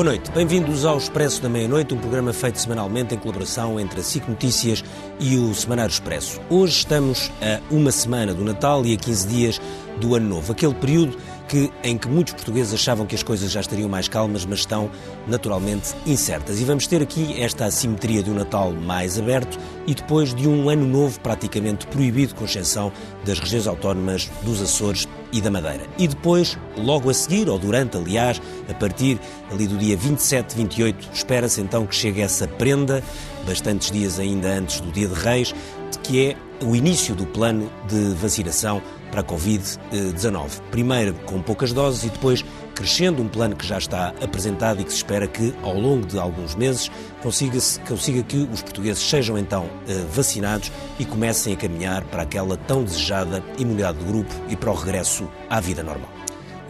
Boa noite, bem-vindos ao Expresso da Meia-Noite, um programa feito semanalmente em colaboração entre a SIC Notícias e o Semanário Expresso. Hoje estamos a uma semana do Natal e a 15 dias do Ano Novo, aquele período que, em que muitos portugueses achavam que as coisas já estariam mais calmas, mas estão naturalmente incertas. E vamos ter aqui esta assimetria de um Natal mais aberto e depois de um Ano Novo praticamente proibido, com exceção das regiões autónomas dos Açores e da Madeira. E depois, logo a seguir, ou durante, aliás, a partir ali do dia 27, 28, espera-se então que chegue essa prenda, bastantes dias ainda antes do Dia de Reis, que é o início do plano de vacinação para a Covid-19. Primeiro com poucas doses e depois crescendo um plano que já está apresentado e que se espera que, ao longo de alguns meses, consiga, consiga que os portugueses sejam então eh, vacinados e comecem a caminhar para aquela tão desejada imunidade do grupo e para o regresso à vida normal.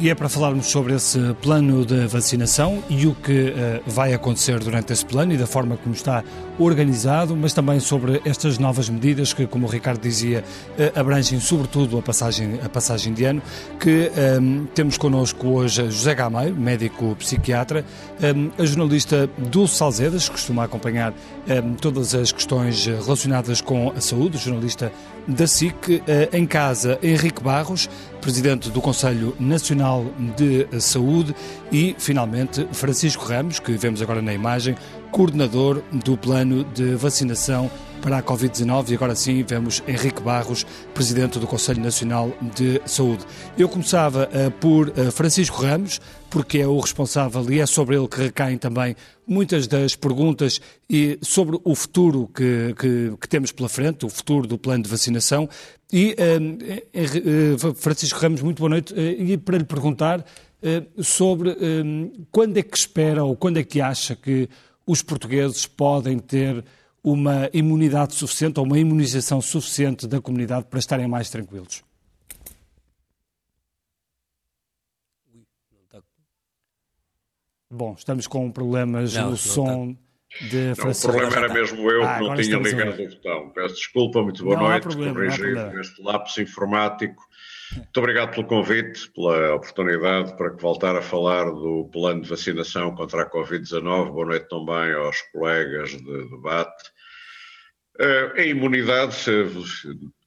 E é para falarmos sobre esse plano de vacinação e o que uh, vai acontecer durante esse plano e da forma como está organizado, mas também sobre estas novas medidas que, como o Ricardo dizia, uh, abrangem sobretudo a passagem, a passagem de ano, que um, ehm, temos connosco hoje José Gameiro, médico psiquiatra, um, ehm, a jornalista Dulce Salzedas, que costuma acompanhar um, ehm, todas as questões relacionadas com a saúde, jornalista da SIC, uh, em casa Henrique Barros, presidente do Conselho Nacional de Saúde, e, finalmente, Francisco Ramos, que vemos agora na imagem, coordenador do plano de vacinação para a Covid-19 e agora sim vemos Henrique Barros, Presidente do Conselho Nacional de Saúde. Eu começava uh, por uh, Francisco Ramos, porque é o responsável e é sobre ele que recaem também muitas das perguntas e sobre o futuro que, que, que temos pela frente, o futuro do plano de vacinação. E uh, Francisco Ramos, muito boa noite. e para lhe perguntar sobre quando é que espera ou quando é que acha que os portugueses podem ter uma imunidade suficiente ou uma imunização suficiente da comunidade para estarem mais tranquilos? Bom, estamos com problemas não, no som está. de Francisco. o problema era mesmo eu ah, que não tinha ligado o botão. Peço desculpa, muito boa não noite. Problema, corrigir este lapso informático. Muito obrigado pelo convite, pela oportunidade para que voltar a falar do plano de vacinação contra a Covid-19. Boa noite também aos colegas de debate. Eh, a imunidade,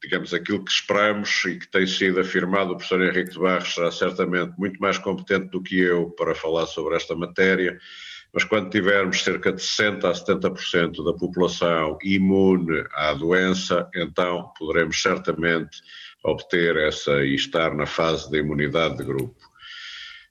digamos, aquilo que esperamos e que tem sido afirmado, o professor Henrique de Barros será certamente muito mais competente do que eu para falar sobre esta matéria, mas quando tivermos cerca de 60% a 70% da população imune à doença, então poderemos certamente obter essa e estar na fase da imunidade de grupo.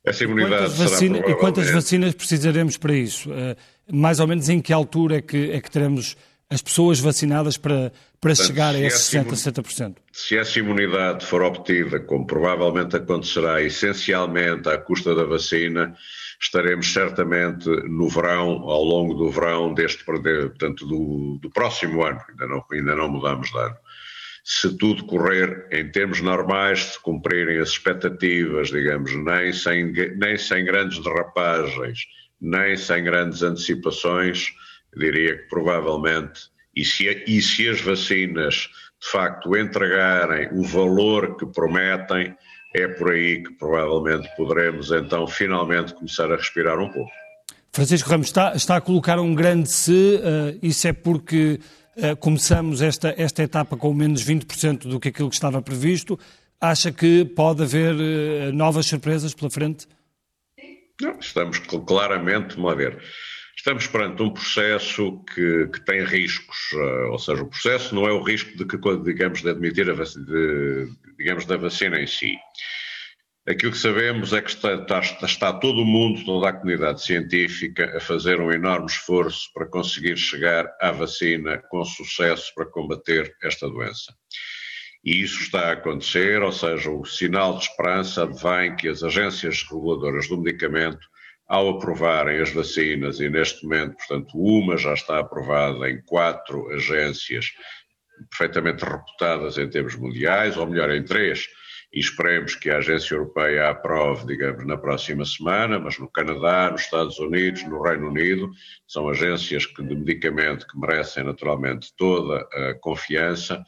Essa imunidade quantas, vacina, provavelmente... e quantas vacinas precisaremos para isso? Uh, mais ou menos em que altura é que, é que teremos as pessoas vacinadas para, para Portanto, chegar a esses 60, 70%? Se essa imunidade for obtida, como provavelmente acontecerá essencialmente à custa da vacina, estaremos certamente no verão, ao longo do verão deste, portanto, do, do próximo ano, ainda não, ainda não mudamos de ano se tudo correr em termos normais, se cumprirem as expectativas, digamos, nem sem, nem sem grandes derrapagens, nem sem grandes antecipações, diria que provavelmente, e se, e se as vacinas de facto entregarem o valor que prometem, é por aí que provavelmente poderemos então finalmente começar a respirar um pouco. Francisco Ramos está, está a colocar um grande se, uh, isso é porque começamos esta, esta etapa com menos 20% do que aquilo que estava previsto. Acha que pode haver eh, novas surpresas pela frente? Não, estamos claramente, vamos ver, estamos perante um processo que, que tem riscos, uh, ou seja, o processo não é o risco de que, digamos, de admitir a de, digamos, da vacina em si. Aquilo que sabemos é que está, está, está, todo o mundo, toda a comunidade científica, a fazer um enorme esforço para conseguir chegar à vacina com sucesso para combater esta doença. E isso está a acontecer, ou seja, o sinal de esperança vem que as agências reguladoras do medicamento, ao aprovarem as vacinas, e neste momento, portanto, uma já está aprovada em quatro agências perfeitamente reputadas em termos mundiais, ou melhor, em três e esperemos que a Agência Europeia aprove, digamos, na próxima semana, mas no Canadá, nos Estados Unidos, no Reino Unido, são agências que, de medicamento que merecem naturalmente toda a confiança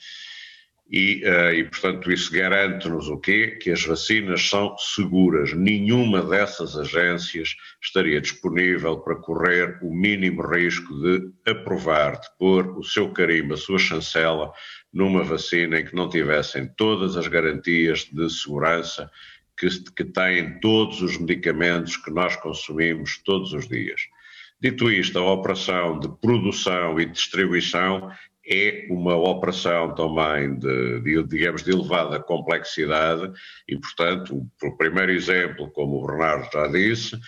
E, uh, e, portanto, isso garante-nos o quê? Que as vacinas são seguras. Nenhuma dessas agências estaria disponível para correr o mínimo risco de aprovar, de pôr o seu carimbo, a sua chancela, numa vacina em que não tivessem todas as garantias de segurança que, que têm todos os medicamentos que nós consumimos todos os dias. Dito isto, a operação de produção e distribuição é uma operação também de, de, digamos, de elevada complexidade e, portanto, por primeiro exemplo, como o Bernardo já disse,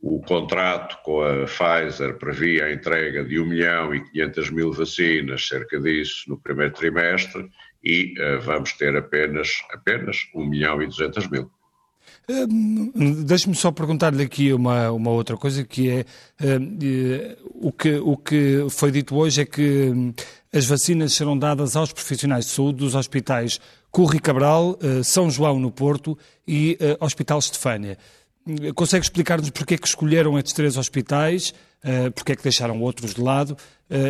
o contrato com a Pfizer previa a entrega de 1 milhão e 500 mil vacinas, cerca disso, no primeiro trimestre, e uh, vamos ter apenas, apenas 1 milhão e 200 mil. Uh, Deixe-me só perguntar-lhe aqui uma, uma outra coisa, que é uh, o, que, o que foi dito hoje é que hum, as vacinas serão dadas aos profissionais de saúde dos hospitais Curri Cabral, São João no Porto e Hospital Estefânia. Consegue explicar-nos porque é que escolheram estes três hospitais, porque é que deixaram outros de lado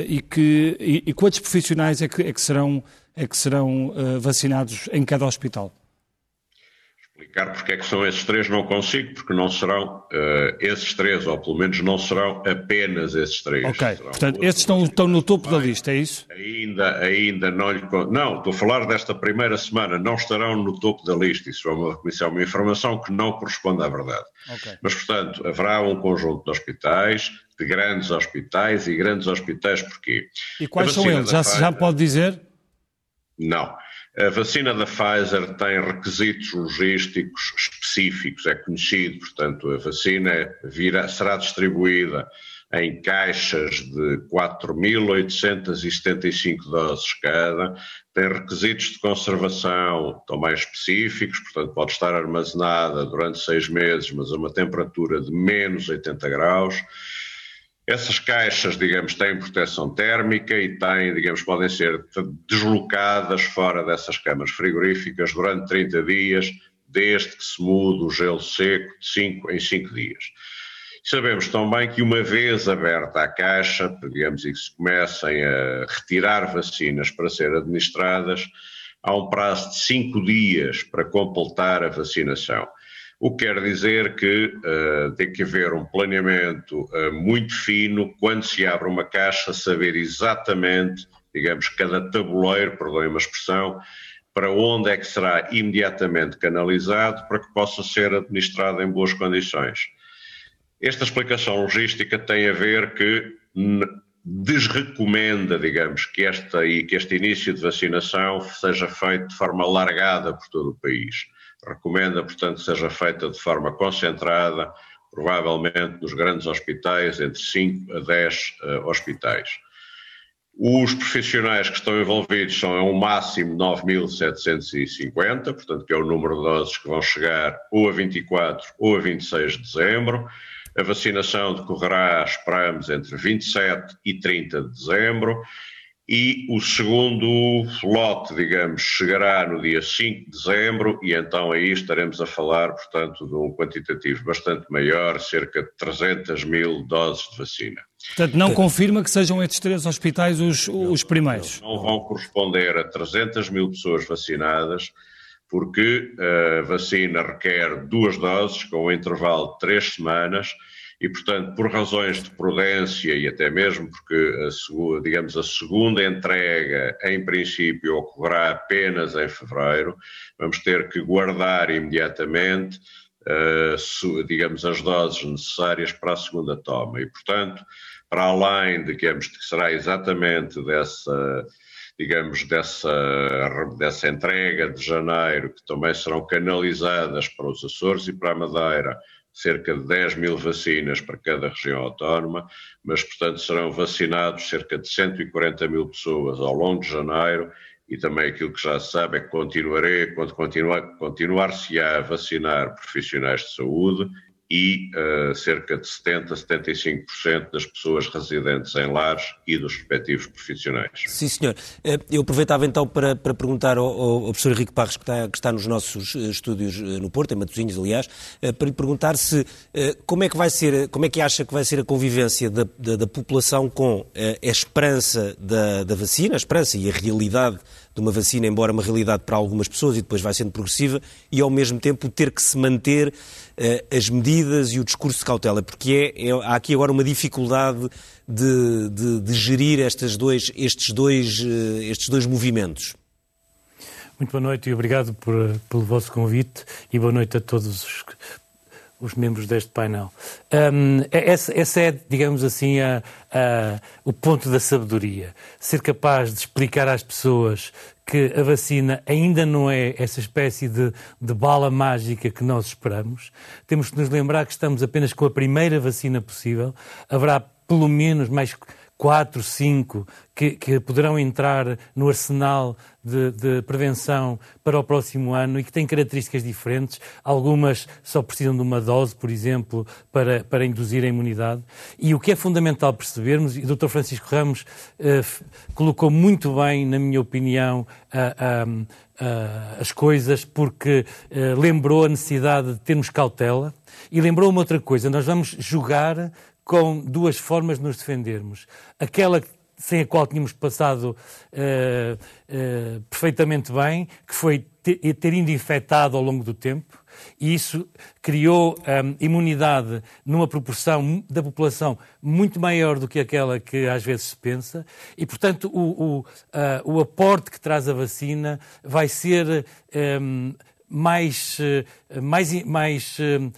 e, que, e, e, quantos profissionais é que, é que serão, é que serão vacinados em cada hospital? Explicar porque é que são esses três não consigo, porque não serão uh, esses três, ou pelo menos não serão apenas esses três. Ok, serão portanto, estes estão, estão no topo da lista, é isso? Ainda, ainda não lhe... Não, estou a falar desta primeira semana, não estarão no topo da lista, isso é uma, isso é uma informação que não corresponde à verdade. Okay. Mas, portanto, haverá um conjunto de hospitais, de grandes hospitais, e grandes hospitais porquê? E quais são eles? Já, já pode dizer? Não. A vacina da Pfizer tem requisitos logísticos específicos, é conhecido, portanto, a vacina virá, será distribuída em caixas de 4.875 doses cada, tem requisitos de conservação também específicos, portanto, pode estar armazenada durante seis meses, mas a uma temperatura de menos 80 graus essas caixas, digamos, têm proteção térmica e têm, digamos, podem ser deslocadas fora dessas câmaras frigoríficas durante 30 dias, desde que se mude o gelo seco de 5 em 5 dias. Sabemos também que uma vez aberta a caixa, digamos, e que se comecem a retirar vacinas para ser administradas, há um prazo de 5 dias para completar a vacinação. O que quer dizer que uh, tem que haver um planeamento uh, muito fino quando se abre uma caixa, saber exatamente, digamos, cada tabuleiro, perdoem uma expressão, para onde é que será imediatamente canalizado para que possa ser administrado em boas condições. Esta explicação logística tem a ver que desrecomenda, digamos, que, esta, que este início de vacinação seja feito de forma largada por todo o país recomenda, portanto, que seja feita de forma concentrada, provavelmente nos grandes hospitais, entre 5 a 10 uh, eh, hospitais. Os profissionais que estão envolvidos são um máximo 9.750, portanto, que é o número de doses que vão chegar ou a 24 ou a 26 de dezembro. A vacinação decorrerá, esperamos, entre 27 e 30 de dezembro e o segundo lote, digamos, chegará no dia 5 de dezembro e então aí estaremos a falar, portanto, de um quantitativo bastante maior, cerca de 300 mil doses de vacina. Portanto, não confirma que sejam estes três hospitais os, os primeiros? Não, vão corresponder a 300 mil pessoas vacinadas, porque a vacina requer duas doses com um intervalo de três semanas, e, portanto, por razões de prudência e até mesmo porque, a, digamos, a segunda entrega, em princípio, ocorrerá apenas em fevereiro, vamos ter que guardar imediatamente, uh, digamos, as doses necessárias para a segunda toma. E, portanto, para além, digamos, que será exatamente dessa digamos, dessa, dessa entrega de janeiro, que também serão canalizadas para os Açores e para a Madeira, cerca de 10 mil vacinas para cada região autónoma, mas, portanto, serão vacinados cerca de 140 mil pessoas ao longo de janeiro e também aquilo que já se sabe é que continuarei, continuar, continuar-se a vacinar profissionais de saúde e uh, cerca de 70% a 75% das pessoas residentes em lares e dos respectivos profissionais. Sim, senhor. Eh, eu aproveitava então para, para perguntar ao, ao, professor Henrique Parres, que está, que está nos nossos eh, estúdios no Porto, em Matosinhos, aliás, para lhe perguntar se como é que vai ser, como é que acha que vai ser a convivência da, da, da população com a esperança da, da vacina, a esperança e a realidade de uma vacina, embora uma realidade para algumas pessoas e depois vai sendo progressiva, e ao mesmo tempo ter que se manter uh, as medidas e o discurso de cautela, porque é, é, há aqui agora uma dificuldade de, de, de gerir estes dois, estes, dois, uh, estes dois movimentos. Muito boa noite e obrigado por, pelo vosso convite e boa noite a todos os os membros deste painel. Um, é, essa, é, digamos assim, a, a, o ponto da sabedoria. Ser capaz de explicar às pessoas que a vacina ainda não é essa espécie de, de bala mágica que nós esperamos. Temos que nos lembrar que estamos apenas com a primeira vacina possível. Haverá pelo menos mais quatro, cinco que, que poderão entrar no arsenal de, de, prevenção para o próximo ano e que têm características diferentes. Algumas só precisam de uma dose, por exemplo, para, para induzir a imunidade. E o que é fundamental percebermos, e o Dr. Francisco Ramos eh, colocou muito bem, na minha opinião, as coisas, porque eh, lembrou a necessidade de termos cautela e lembrou uma outra coisa: nós vamos jogar com duas formas de nos defendermos. Aquela sem a qual tínhamos passado uh, uh, perfeitamente bem, que foi ter, ter ido infectado ao longo do tempo, e isso criou um, ehm, imunidade numa proporção da população muito maior do que aquela que às vezes se pensa, e, portanto, o, o, uh, o aporte que traz a vacina vai ser um, mais, eh, mais, mais uh,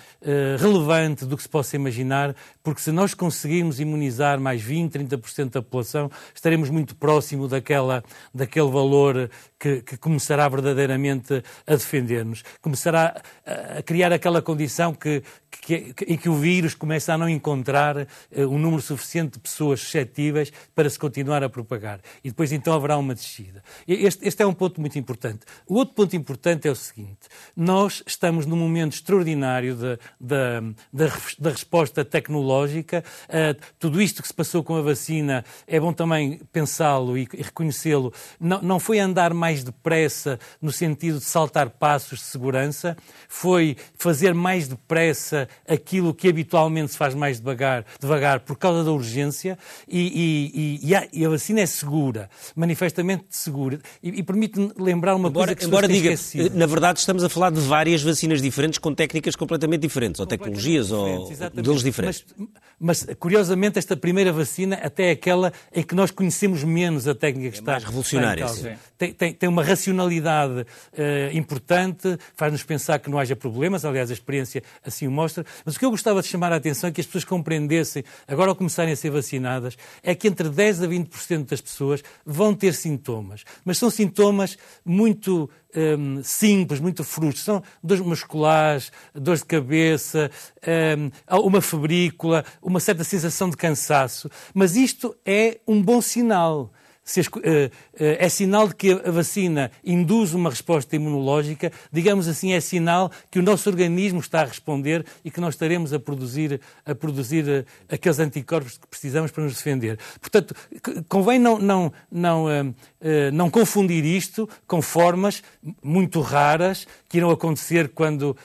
relevante do que se possa imaginar, porque se nós conseguirmos imunizar mais 20, 30% da população, estaremos muito próximo daquela, daquele valor que, que começará verdadeiramente a defender-nos. Começará a, a, criar aquela condição que, que, que, em que o vírus começa a não encontrar uh, um número suficiente de pessoas suscetíveis para se continuar a propagar. E depois então haverá uma descida. Este, este é um ponto muito importante. O outro ponto importante é o seguinte nós estamos num momento extraordinário da, da, da resposta tecnológica. Uh, tudo isto que se passou com a vacina é bom também pensá-lo e, e reconhecê-lo. Não, não foi andar mais depressa no sentido de saltar passos de segurança, foi fazer mais depressa aquilo que habitualmente se faz mais devagar, devagar por causa da urgência e, e, e, a, e a, vacina é segura, manifestamente segura. E, permite-me lembrar uma embora, coisa que embora diga, na verdade estamos a falar de várias vacinas diferentes com técnicas completamente diferentes, ou tecnologias, ou modelos diferentes. Mas, mas, curiosamente, esta primeira vacina até é aquela em que nós conhecemos menos a técnica que é está. Mais revolucionária. Tem, tem, tem, uma racionalidade uh, importante, faz-nos pensar que não haja problemas, aliás, a experiência assim o mostra. Mas o que eu gostava de chamar a atenção é que as pessoas compreendessem, agora ao começarem a ser vacinadas, é que entre 10% a 20% das pessoas vão ter sintomas. Mas são sintomas muito um, simples, muito frustros. São dores musculares, dores de cabeça, um, uma febrícula, uma certa sensação de cansaço. Mas isto é um bom sinal se uh, uh, é sinal de que a vacina induz uma resposta imunológica, digamos assim, é sinal que o nosso organismo está a responder e que nós estaremos a produzir, a produzir uh, aqueles anticorpos que precisamos para nos defender. Portanto, convém não, não, não, não confundir isto com formas muito raras que irão acontecer quando,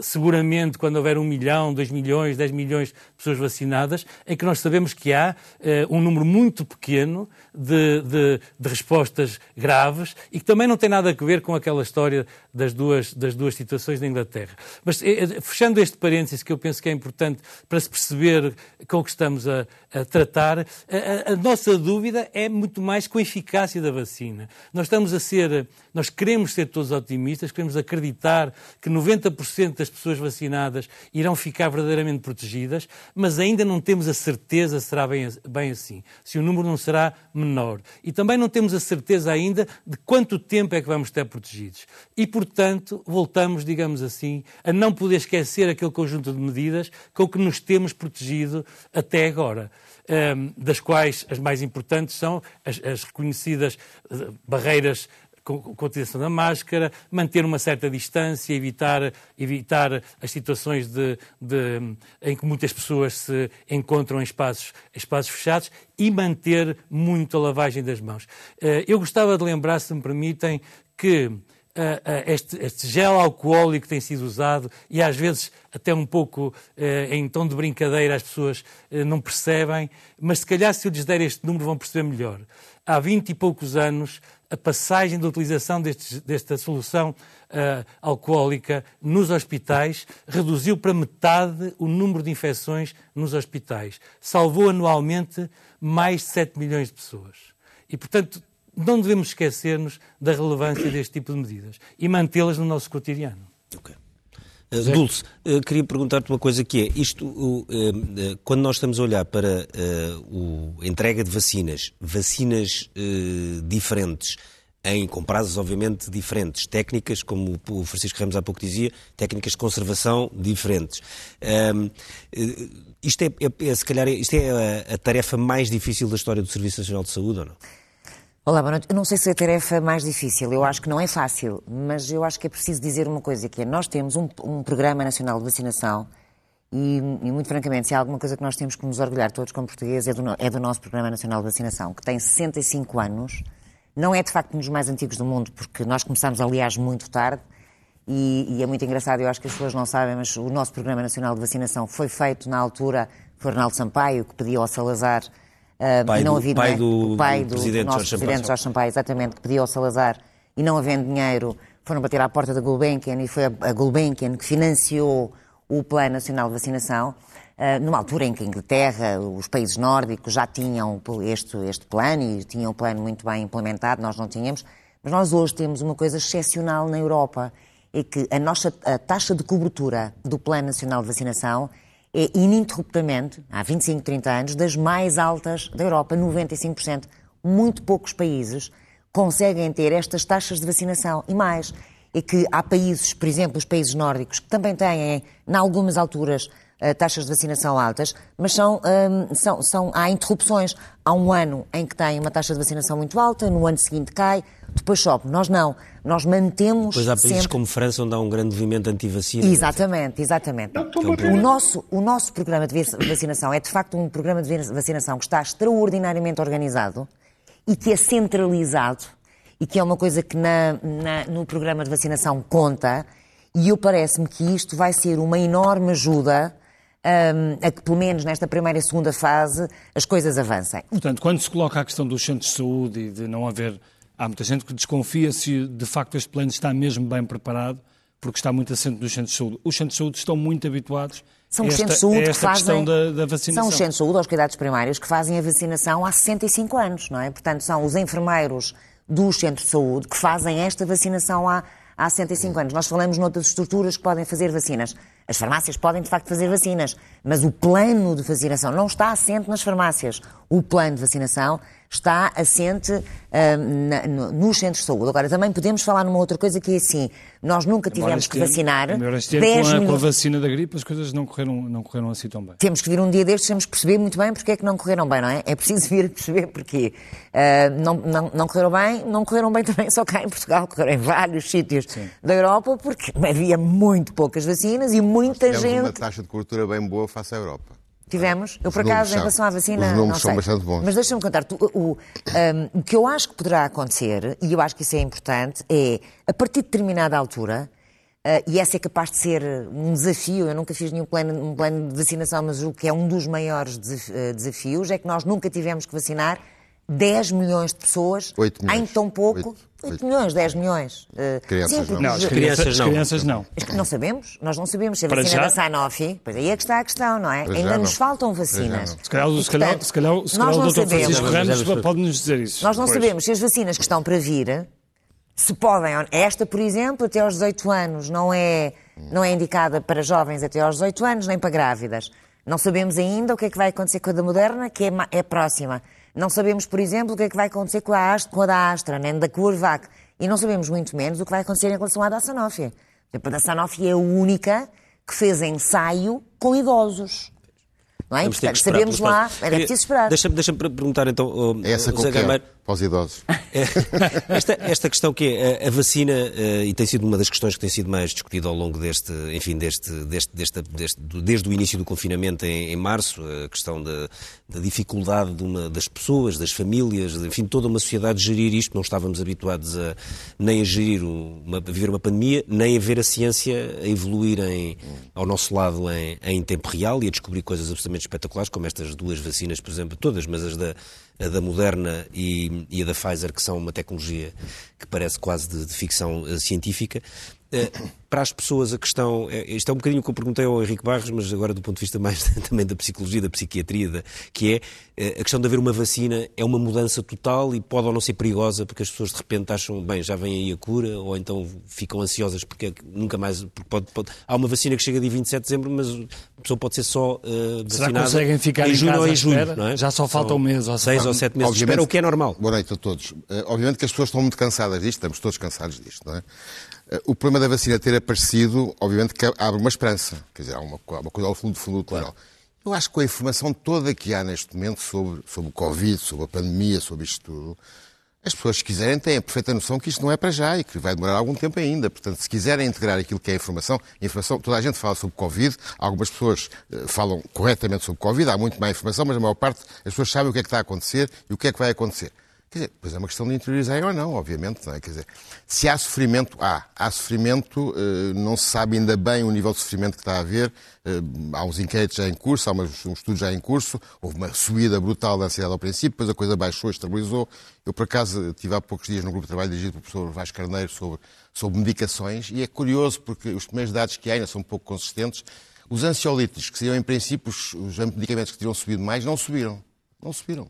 seguramente, quando houver um milhão, dois milhões, dez milhões de pessoas vacinadas, em que nós sabemos que há um número muito pequeno de, de, de, respostas graves e que também não tem nada a ver com aquela história das duas, das duas situações da Inglaterra. Mas eh, fechando este parênteses, que eu penso que é importante para se perceber com o que estamos a, a tratar, a, a, nossa dúvida é muito mais com a eficácia da vacina. Nós estamos a ser, nós queremos ser todos otimistas, queremos acreditar que 90% das pessoas vacinadas irão ficar verdadeiramente protegidas, mas ainda não temos a certeza se será bem, bem assim, se o número não será menor. E também não temos a certeza ainda de quanto tempo é que vamos estar protegidos. E, portanto, voltamos, digamos assim, a não poder esquecer aquele conjunto de medidas com que nos temos protegido até agora. Um, das quais as mais importantes são as, as reconhecidas uh, barreiras com a utilização da máscara, manter uma certa distância, evitar, evitar as situações de, de, em que muitas pessoas se encontram em espaços, espaços fechados e manter muito a lavagem das mãos. Eh, eu gostava de lembrar, se me permitem, que este, este, gel alcoólico tem sido usado e às vezes até um pouco em tom de brincadeira as pessoas não percebem, mas se calhar se eu lhes der este número vão perceber melhor. Há vinte e poucos anos a passagem da utilização destes, desta solução uh, alcoólica nos hospitais reduziu para metade o número de infecções nos hospitais. Salvou anualmente mais de 7 milhões de pessoas. E, portanto, não devemos esquecer-nos da relevância deste tipo de medidas e mantê-las no nosso cotidiano. Okay. Uh, Dulce, uh, queria perguntar-te uma coisa que é, isto, uh, quando nós estamos a olhar para a entrega de vacinas, vacinas diferentes, em, com prazos obviamente diferentes, técnicas, como o Francisco Ramos há pouco dizia, técnicas de conservação diferentes. Um, isto é, é, é, se calhar, isto é a, a tarefa mais difícil da história do Serviço Nacional de Saúde ou não? Olá, boa noite. Eu não sei se é a tarefa mais difícil, eu acho que não é fácil, mas eu acho que é preciso dizer uma coisa, que é nós temos um, um Programa Nacional de Vacinação e, e, muito francamente, se há alguma coisa que nós temos que nos orgulhar todos como portugueses é do, é do nosso Programa Nacional de Vacinação, que tem 65 anos, não é de facto um dos mais antigos do mundo, porque nós começámos, aliás, muito tarde, e, e, é muito engraçado, eu acho que as pessoas não sabem, mas o nosso Programa Nacional de Vacinação foi feito na altura, foi Ronaldo Sampaio que pediu ao Salazar Uh, pai não do, havia pai do, o pai do, do presidente, nosso Jorge presidente Jorge Sampaio, exatamente, que pediu ao Salazar e não havendo dinheiro, foram bater à porta da Gulbenkian e foi a, a Gulbenkian que financiou o Plano Nacional de Vacinação, uh, numa altura em que a Inglaterra, os países nórdicos já tinham este, este plano e tinham o plano muito bem implementado, nós não tínhamos, mas nós hoje temos uma coisa excepcional na Europa, é que a nossa a taxa de cobertura do Plano Nacional de Vacinação é ininterruptamente, há 25, 30 anos, das mais altas da Europa, 95%. Muito poucos países conseguem ter estas taxas de vacinação. E mais, é que há países, por exemplo, os países nórdicos, que também têm, em algumas alturas, taxas de vacinação altas, mas são, um, são, são, há interrupções. Há um ano em que tem uma taxa de vacinação muito alta, no ano seguinte cai, depois sobe. Nós não. Nós mantemos. Pois há países sempre... como França onde há um grande movimento anti-vacina. Exatamente, exatamente. O nosso, o nosso programa de vacinação é de facto um programa de vacinação que está extraordinariamente organizado e que é centralizado e que é uma coisa que na, na, no programa de vacinação conta. E eu parece-me que isto vai ser uma enorme ajuda a que, pelo menos nesta primeira e segunda fase, as coisas avancem. Portanto, quando se coloca a questão dos centros de saúde e de não haver Há muita gente que desconfia se de facto este plano está mesmo bem preparado, porque está muito assente nos centros de saúde. Os centros de saúde estão muito habituados são os esta, centros de saúde que fazem, da, da vacinação. São os centros de saúde, aos cuidados primários, que fazem a vacinação há 65 anos, não é? Portanto, são os enfermeiros dos centros de saúde que fazem esta vacinação há, há 65 anos. Nós falamos noutras estruturas que podem fazer vacinas. As farmácias podem, de facto, fazer vacinas, mas o plano de vacinação não está assente nas farmácias. O plano de vacinação está assente uh, na, no, nos centros de saúde. Agora, também podemos falar numa outra coisa que é assim, nós nunca tivemos que vacinar 10 com a, com a vacina da gripe as coisas não correram, não correram assim tão bem. Temos que vir um dia destes, temos que perceber muito bem porque é que não correram bem, não é? É preciso vir a perceber porquê. Uh, não, não, não correram bem, não correram bem também só cá em Portugal, correram em vários sítios Sim. da Europa porque havia muito poucas vacinas e muita Nós gente... uma taxa de cobertura bem boa face à Europa. Tivemos. Eu, por acaso, em relação à vacina. Os números são bastante bons. Mas deixa-me contar. o, o, um, o que eu acho que poderá acontecer, e eu acho que isso é importante, é, a partir de determinada altura, uh, e essa é capaz de ser um desafio, eu nunca fiz nenhum plano, um plano de vacinação, mas o que é um dos maiores uh, desafios é que nós nunca tivemos que vacinar 10 milhões de pessoas em tão pouco. 8, 8, 8 milhões, 10 milhões. Uh, crianças, não. não. As crianças, não. crianças não. Não sabemos, nós não sabemos se a vacina da Sanofi, pois aí é que está a questão, não é? Para Ainda nos faltam vacinas. Se calhar, se calhar, se calhar, se calhar o Dr. Francisco Ramos pode-nos dizer isso. Nós não depois. sabemos se as vacinas que estão para vir, se podem. Esta, por exemplo, até aos 18 anos, não é, não é indicada para jovens até aos 18 anos, nem para grávidas. Não sabemos ainda o que é que vai acontecer com a da Moderna, que é, é próxima. Não sabemos, por exemplo, o que é que vai acontecer com a, Astra, com a da Astra, nem da CureVac. E não sabemos muito menos o que vai acontecer em relação à da Sanofi. A da Sanofi é a única que fez ensaio com idosos. Não é? Portanto, sabemos lá, era preciso esperar. Deixa-me deixa perguntar então, oh, Essa Zé Gameiro, para os idosos. esta, esta questão que é a, vacina, uh, e tem sido uma das questões que tem sido mais discutida ao longo deste, enfim, deste, deste, deste, deste desde o início do confinamento em, em março, a questão da, da dificuldade de uma, das pessoas, das famílias, enfim, toda uma sociedade gerir isto. Não estávamos habituados a, nem a gerir, uma, a viver uma pandemia, nem a ver a ciência a evoluir em, ao nosso lado em, em tempo real e a descobrir coisas absolutamente espetaculares, como estas duas vacinas, por exemplo, todas, mas as da, a da Moderna e, e, a da Pfizer, que são uma tecnologia que parece quase de, de ficção uh, científica. Uh, para as pessoas a questão, é, isto é um bocadinho o que eu perguntei ao Henrique Barros, mas agora do ponto de vista mais também da psicologia, da psiquiatria, da, que é eh, a questão de haver uma vacina é uma mudança total e pode ou não ser perigosa porque as pessoas de repente acham, bem, já vem aí a cura, ou então ficam ansiosas porque nunca mais, porque pode, pode, há uma vacina que chega dia 27 de dezembro, mas a pessoa pode ser só uh, vacinada Será conseguem ficar em, em junho ou em julho, não é? Já só falta um mês ou seis ou sete meses espera, o que é normal. Boa noite a todos. Obviamente que as pessoas estão muito cansadas disto, estamos todos cansados disto, não é? Uh, o problema da vacina ter aparecido obviamente que abre uma esperança. Quer dizer, há uma, uma coisa ao fundo do fundo do túnel. Claro. Eu acho que com a informação toda que há neste momento sobre, sobre o Covid, sobre a pandemia, sobre isto tudo, as pessoas, se quiserem, têm a perfeita noção que isto não é para já e que vai demorar algum tempo ainda. Portanto, se quiserem integrar aquilo que é a informação, a informação toda a gente fala sobre Covid, algumas pessoas uh, falam corretamente sobre Covid, há muito mais informação, mas a maior parte as pessoas sabem o que é que está a acontecer e o que é que vai acontecer. Quer dizer, pois é uma questão de interiorizar ou não, obviamente. Não é? Quer dizer, se há sofrimento, há. Há sofrimento, eh, não se sabe ainda bem o nível de sofrimento que está a haver. Eh, há uns inquéritos já em curso, há uns, estudos já em curso. Houve uma subida brutal da ansiedade ao princípio, depois a coisa baixou, estabilizou. Eu, por acaso, estive há poucos dias num grupo de trabalho dirigido pelo professor Vasco Carneiro sobre, sobre medicações e é curioso porque os primeiros dados que há ainda são um pouco consistentes. Os ansiolíticos, que seriam em princípio os, os medicamentos que teriam subido mais, não subiram. Não subiram.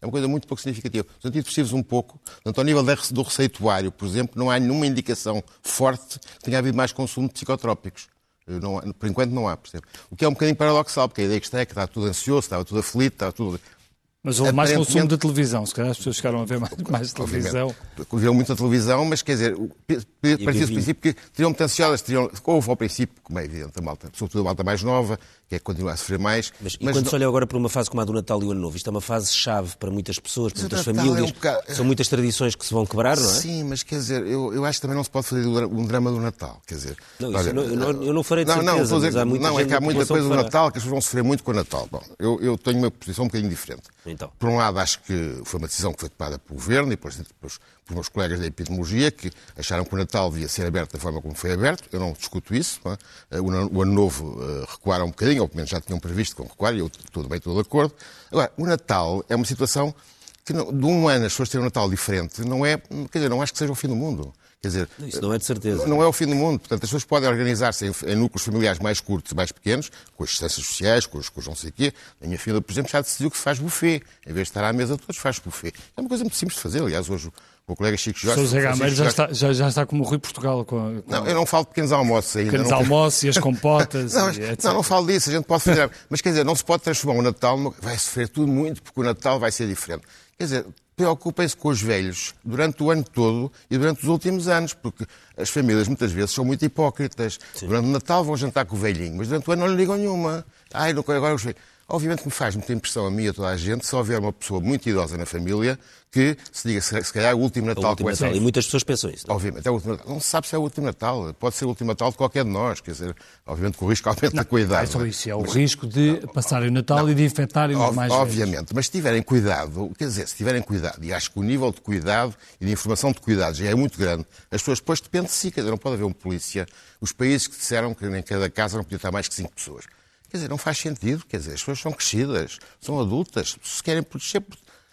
É uma coisa muito pouco significativa. Os antidepressivos um pouco. Portanto, ao nível do receituário, por exemplo, não há nenhuma indicação forte que tenha havido mais consumo de psicotrópicos. Não, por enquanto não há, percebe? O que é um bocadinho paradoxal, porque a ideia que está é que está tudo ansioso, estava tudo aflito, estava tudo... Mas houve mais consumo de televisão, se calhar as pessoas chegaram a ver mais, mais televisão. Viram muita televisão, mas quer dizer, partia do princípio que teriam muito ansiosas, teriam, houve ao princípio, como é evidente, a malta, sobretudo a malta mais nova, que é que continua a sofrer mais. Mas, mas quando não... se olha agora para uma fase como a do Natal e o Ano Novo, isto é uma fase-chave para muitas pessoas, para muitas famílias. É um bocado... São muitas tradições que se vão quebrar, não é? Sim, mas quer dizer, eu, eu acho que também não se pode fazer um drama do Natal. Quer dizer, não, olha, eu, não, eu não farei de não, certeza, não, dizer, não é que há muita coisa do Natal que as pessoas vão sofrer muito com o Natal. Bom, eu, eu tenho uma posição um bocadinho diferente. Então. Por um lado, acho que foi uma decisão que foi tomada pelo Governo e depois, depois pelos meus colegas da epidemiologia, que acharam que o Natal devia ser aberto da forma como foi aberto. Eu não discuto isso. Não é? O Ano Novo uh, recuaram um bocadinho, ou pelo menos já tinham previsto com recuar, e eu tudo bem, estou de acordo. Agora, o Natal é uma situação que não, de um ano as pessoas terem um Natal diferente, não é, quer dizer, não acho que seja o fim do mundo. Quer dizer, Isso não é de certeza. Não é o fim do mundo. Portanto, as pessoas podem organizar-se em, núcleos familiares mais curtos e mais pequenos, com as distâncias sociais, com os, com os não sei o quê. A minha filha, por exemplo, já decidiu que se faz buffet. Em vez de estar à mesa todos, faz buffet. É uma coisa muito simples de fazer. Aliás, hoje o colega Chico Jorge. Sousa Gameiro já, está, já, já está como o Rui Portugal. Com, com... Não, eu não falo de pequenos almoços ainda. Pequenos não... almoços e as compotas. não, mas, não, não, falo disso, a gente pode fazer. mas quer dizer, não se pode transformar o Natal. No... Vai sofrer tudo muito porque o Natal vai ser diferente. Quer dizer, preocupem-se com os velhos durante o ano todo e durante os últimos anos, porque as famílias muitas vezes são muito hipócritas. Sim. Durante o Natal vão jantar com o velhinho, mas durante o ano não lhe ligam nenhuma. Ai, não, agora os velhos. Obviamente que me faz muita impressão a mim e a toda a gente se houver uma pessoa muito idosa na família que se diga, se calhar, é o último Natal. O último Natal. E muitas pessoas pensam isso. Não? É? Obviamente, é o último Natal. Não se sabe se é o último Natal. Pode ser o último Natal de qualquer de nós. Quer dizer, obviamente que o risco aumenta não, com a idade. É só isso. É o mas, risco de não, passarem o Natal não, e de infectarem os mais Obviamente. Velhos. Mas se tiverem cuidado, quer dizer, se tiverem cuidado, e acho que o nível de cuidado e de informação de cuidados já é muito grande, as pessoas depois dependem de si. Quer dizer, não pode haver um polícia. Os países que disseram que em cada casa não podia estar mais que cinco pessoas. Quer dizer, não faz sentido. Quer dizer, as pessoas são crescidas, são adultas, se querem proteger.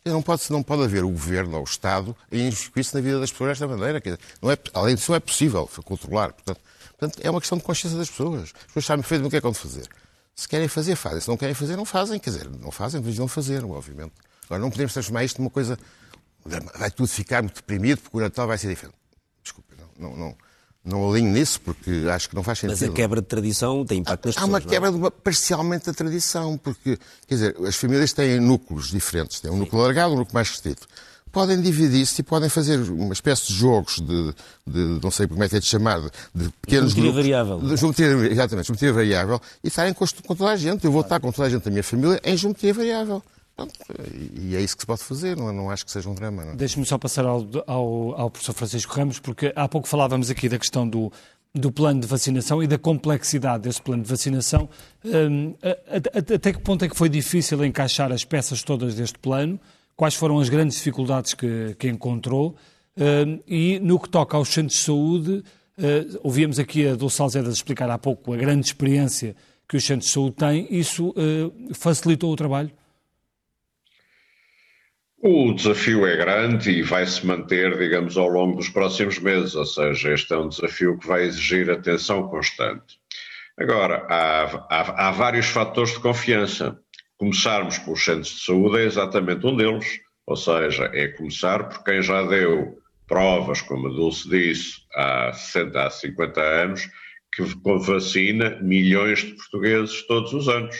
Não pode, não pode haver o governo ou o Estado a inscrever-se na vida das pessoas desta maneira. Quer dizer, não é, além disso, não é possível controlar. Portanto, portanto, é uma questão de consciência das pessoas. As pessoas sabem perfeitamente o que é que vão fazer. Se querem fazer, fazem. Se não querem fazer, não fazem. Quer dizer, não fazem, mas não fazer, obviamente. Agora, não podemos transformar isto numa coisa. Vai tudo ficar muito deprimido porque o Natal vai ser diferente. Desculpe, não, não, não não alinho nisso, porque acho que não faz sentido. Mas a quebra de tradição tem impacto nas Há pessoas. Há uma quebra não? de uma, parcialmente da tradição, porque, quer dizer, as famílias têm núcleos diferentes. Tem um Sim. núcleo alargado, um núcleo mais restrito. Podem dividir-se e podem fazer uma espécie de jogos de, de não sei como é que é de chamar, de pequenos geometria variável. De geometria, exatamente, geometria variável, e estarem com, com toda a gente. Eu vou estar com toda a gente da minha família em geometria variável. E é isso que se pode fazer, não, não acho que seja um drama. Deixe-me só passar ao, ao, ao professor Francisco Ramos, porque há pouco falávamos aqui da questão do, do plano de vacinação e da complexidade desse plano de vacinação. Um, até que ponto é que foi difícil encaixar as peças todas deste plano? Quais foram as grandes dificuldades que, que encontrou? Um, e no que toca aos centros de saúde, uh, ouvíamos aqui a Dulce Alzedas explicar há pouco a grande experiência que os centros de saúde têm. Isso uh, facilitou o trabalho? O desafio é grande e vai se manter, digamos, ao longo dos próximos meses, ou seja, este é um desafio que vai exigir atenção constante. Agora, há, há, há vários fatores de confiança. Começarmos pelos centros de saúde é exatamente um deles, ou seja, é começar por quem já deu provas, como a Dulce disse, há 60, há 50 anos, que vacina milhões de portugueses todos os anos.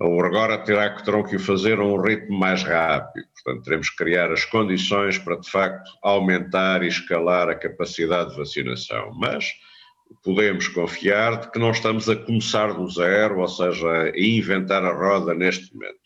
Agora terá que, terão que o fazer a um ritmo mais rápido. Portanto, teremos que criar as condições para, de facto, aumentar e escalar a capacidade de vacinação. Mas podemos confiar de que não estamos a começar do zero, ou seja, a inventar a roda neste momento.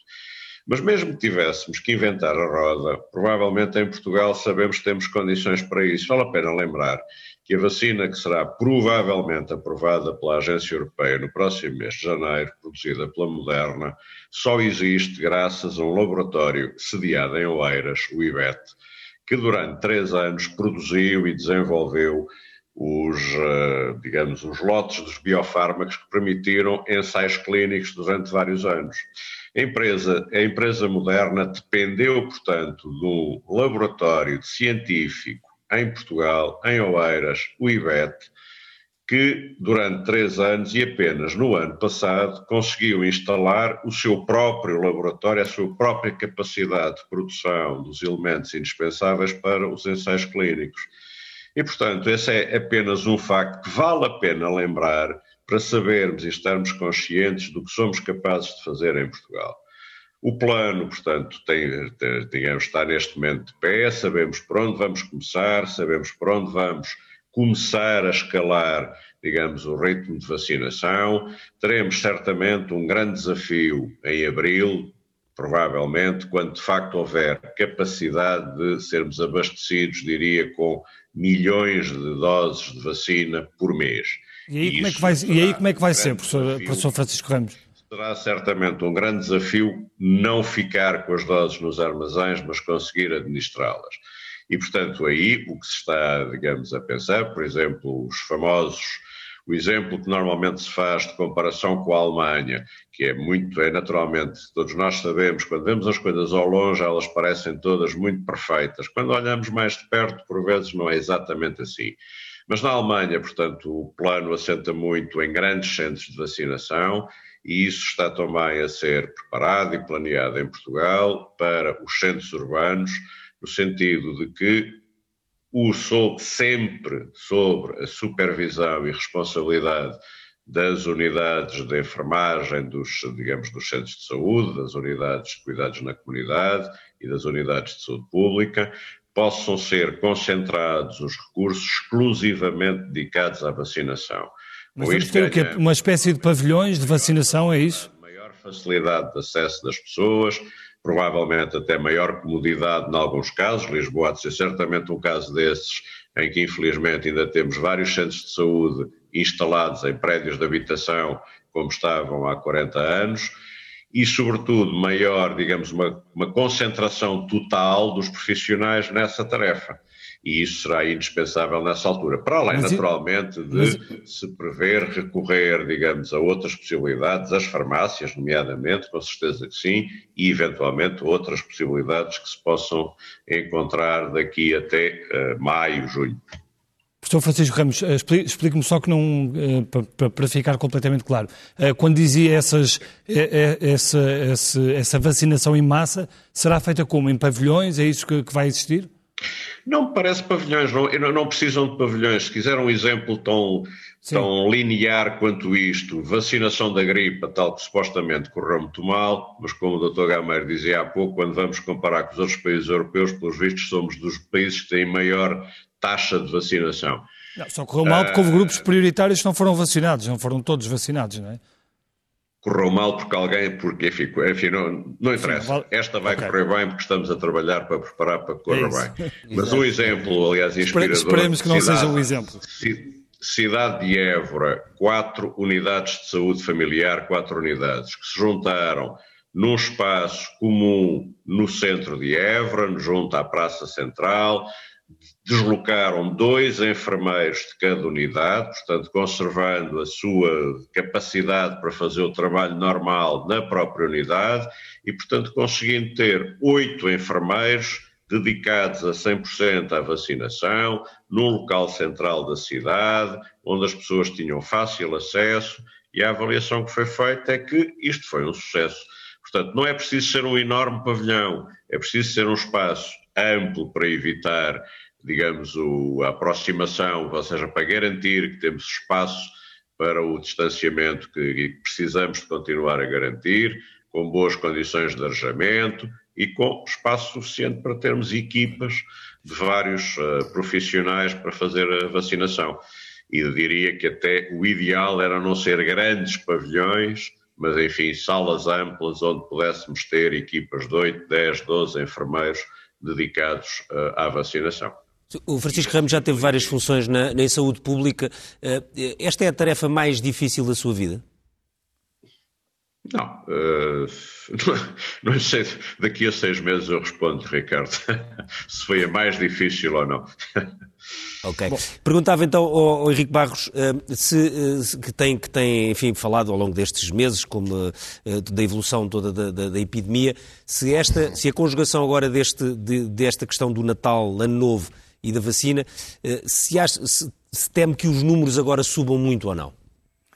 Mas mesmo que tivéssemos que inventar a roda, provavelmente em Portugal sabemos que temos condições para isso. Vale a pena lembrar que a vacina que será provavelmente aprovada pela Agência Europeia no próximo mês de janeiro, produzida pela Moderna, só existe graças a um laboratório sediado em Oeiras, o IBET, que durante três anos produziu e desenvolveu os, eh, digamos, os lotes dos biofármacos que permitiram ensaios clínicos durante vários anos. A empresa, a empresa moderna dependeu, portanto, um laboratório científico em Portugal, em Oeiras, o IBET, que durante três anos e apenas no ano passado conseguiu instalar o seu próprio laboratório, a sua própria capacidade de produção dos elementos indispensáveis para os ensaios clínicos. E, portanto, esse é apenas um facto que vale a pena lembrar para sabermos e estarmos conscientes do que somos capazes de fazer em Portugal. O plano, portanto, tem, tem, digamos, está neste momento de pé, sabemos por onde vamos começar, sabemos por onde vamos começar a escalar, digamos, o ritmo de vacinação. Teremos certamente um grande desafio em abril, provavelmente, quando de facto houver capacidade de sermos abastecidos, diria, com milhões de doses de vacina por mês. E aí, como é, que vai, e aí como é que vai ser, professor, professor Francisco Ramos? Será certamente um grande desafio não ficar com as doses nos armazéns, mas conseguir administrá-las. E, portanto, aí o que se está, digamos, a pensar, por exemplo, os famosos, o exemplo que normalmente se faz de comparação com a Alemanha, que é muito, é naturalmente, todos nós sabemos, quando vemos as coisas ao longe, elas parecem todas muito perfeitas. Quando olhamos mais de perto, por vezes não é exatamente assim. Mas na Alemanha, portanto, o plano assenta muito em grandes centros de vacinação e isso está também a ser preparado e planeado em Portugal para os centros urbanos, no sentido de que o sob sempre sobre a supervisão e responsabilidade das unidades de enfermagem dos, digamos, dos centros de saúde, das unidades de cuidados na comunidade e das unidades de saúde pública, possam ser concentrados os recursos exclusivamente dedicados à vacinação. Mas vamos ter o quê? Uma espécie de pavilhões de vacinação, é isso? Maior facilidade de acesso das pessoas, provavelmente até maior comodidade em alguns casos. Lisboa há de ser certamente um caso desses, em que infelizmente ainda temos vários centros de saúde instalados em prédios de habitação como estavam há 40 anos e, sobretudo, maior, digamos, uma, uma concentração total dos profissionais nessa tarefa e isso será indispensável nessa altura. Para além, mas, naturalmente, de mas... se prever recorrer, digamos, a outras possibilidades, as farmácias, nomeadamente, com certeza que sim, e eventualmente outras possibilidades que se possam encontrar daqui até uh, maio, junho. Professor Francisco Ramos, eh, explique-me só que não, eh, para ficar completamente claro, quando dizia essas, essa, essa, essa vacinação em massa, será feita como? Em pavilhões? É isso que vai existir? Não me parece pavilhões, não, não precisam de pavilhões. Se quiser um exemplo tão, tão linear quanto isto, vacinação da gripe, tal que supostamente correu muito mal, mas como o Dr. Gameiro dizia há pouco, quando vamos comparar com os outros países europeus, pelos vistos somos dos países que têm maior taxa de vacinação. Não, só correu mal porque houve grupos prioritários que não foram vacinados, não foram todos vacinados, não é? Correu mal porque alguém, porque enfim, enfim não, não interessa. Sim, Esta vai okay. correr bem porque estamos a trabalhar para preparar para que corra é bem. Mas um exemplo, aliás, inspirador. Esperemos que não cidade, seja um exemplo. Cidade de Évora, quatro unidades de saúde familiar, quatro unidades, que se juntaram num espaço comum no centro de Évora, junto à Praça Central, deslocaram dois enfermeiros de cada unidade, portanto, conservando a sua capacidade para fazer o trabalho normal na própria unidade e, portanto, conseguindo ter oito enfermeiros dedicados a 100% à vacinação, num local central da cidade, onde as pessoas tinham fácil acesso, e a avaliação que foi feita é que isto foi um sucesso. Portanto, não é preciso ser um enorme pavilhão, é preciso ser um espaço amplo para evitar digamos, o, a aproximação, ou seja, para garantir que temos espaço para o distanciamento que, que precisamos de continuar a garantir, com boas condições de arejamento e com espaço suficiente para termos equipas de vários uh, profissionais para fazer a vacinação. E diria que até o ideal era não ser grandes pavilhões, mas enfim, salas amplas onde pudéssemos ter equipas de 8, 10, 12 enfermeiros dedicados uh, à vacinação. O Francisco Ramos já teve várias funções na, na saúde pública. Eh, esta é a tarefa mais difícil da sua vida? Não, uh, não sei, daqui a seis meses eu respondo, Ricardo, se foi a mais difícil ou não. Ok. Bom. Perguntava então ao, ao Henrique Barros uh, se, uh, que, tem, que tem, enfim, falado ao longo destes meses, como da evolução toda da, da, da, epidemia, se, esta, se a conjugação agora deste, de, desta questão do Natal, Ano Novo, e da vacina, eh, se, acha, se, se teme que os números agora subam muito ou não?